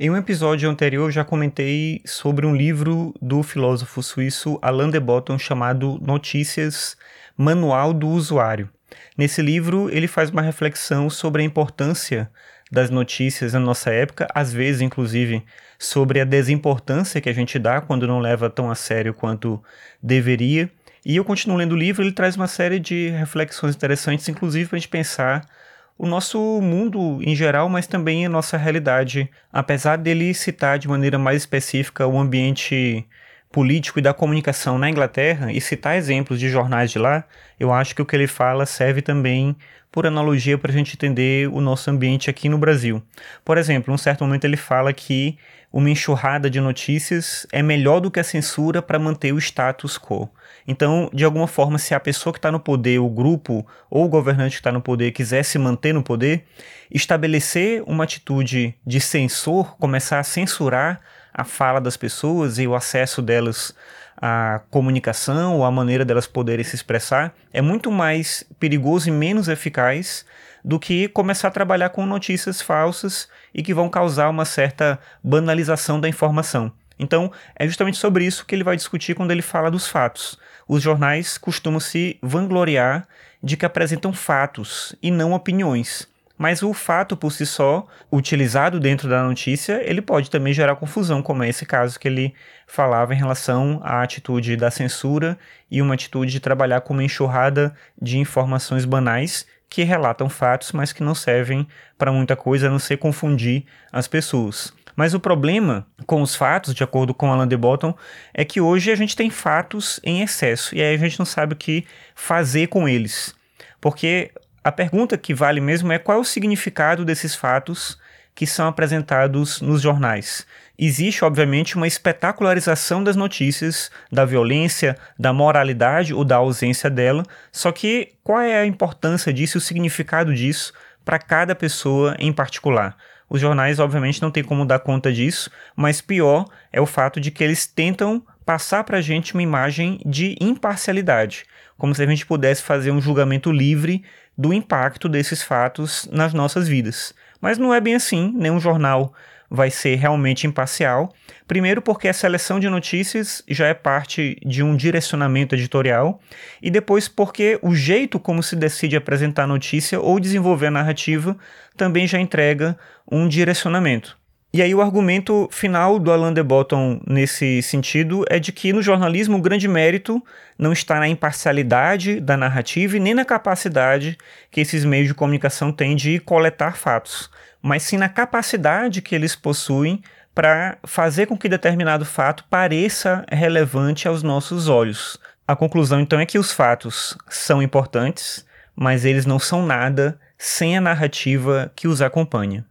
Em um episódio anterior, eu já comentei sobre um livro do filósofo suíço Alain de Botton chamado Notícias Manual do Usuário. Nesse livro, ele faz uma reflexão sobre a importância das notícias na nossa época, às vezes, inclusive, sobre a desimportância que a gente dá quando não leva tão a sério quanto deveria. E eu continuo lendo o livro, ele traz uma série de reflexões interessantes, inclusive para a gente pensar o nosso mundo em geral, mas também a nossa realidade. Apesar dele citar de maneira mais específica o ambiente político e da comunicação na Inglaterra e citar exemplos de jornais de lá, eu acho que o que ele fala serve também por analogia para a gente entender o nosso ambiente aqui no Brasil. Por exemplo, em um certo momento ele fala que uma enxurrada de notícias é melhor do que a censura para manter o status quo. Então, de alguma forma, se a pessoa que está no poder, o grupo ou o governante que está no poder quiser se manter no poder, estabelecer uma atitude de censor, começar a censurar a fala das pessoas e o acesso delas à comunicação ou a maneira delas poderem se expressar é muito mais perigoso e menos eficaz do que começar a trabalhar com notícias falsas e que vão causar uma certa banalização da informação. Então, é justamente sobre isso que ele vai discutir quando ele fala dos fatos. Os jornais costumam se vangloriar de que apresentam fatos e não opiniões. Mas o fato por si só, utilizado dentro da notícia, ele pode também gerar confusão, como é esse caso que ele falava em relação à atitude da censura e uma atitude de trabalhar com uma enxurrada de informações banais que relatam fatos, mas que não servem para muita coisa a não ser confundir as pessoas. Mas o problema com os fatos, de acordo com Alan de Botton, é que hoje a gente tem fatos em excesso e aí a gente não sabe o que fazer com eles. Porque a pergunta que vale mesmo é qual é o significado desses fatos que são apresentados nos jornais. Existe, obviamente, uma espetacularização das notícias, da violência, da moralidade ou da ausência dela, só que qual é a importância disso, o significado disso para cada pessoa em particular? Os jornais, obviamente, não têm como dar conta disso, mas pior é o fato de que eles tentam passar para a gente uma imagem de imparcialidade, como se a gente pudesse fazer um julgamento livre do impacto desses fatos nas nossas vidas. Mas não é bem assim, nenhum jornal vai ser realmente imparcial. Primeiro, porque a seleção de notícias já é parte de um direcionamento editorial, e depois, porque o jeito como se decide apresentar a notícia ou desenvolver a narrativa também já entrega um direcionamento. E aí o argumento final do Alain de Botton nesse sentido é de que no jornalismo o grande mérito não está na imparcialidade da narrativa e nem na capacidade que esses meios de comunicação têm de coletar fatos, mas sim na capacidade que eles possuem para fazer com que determinado fato pareça relevante aos nossos olhos. A conclusão então é que os fatos são importantes, mas eles não são nada sem a narrativa que os acompanha.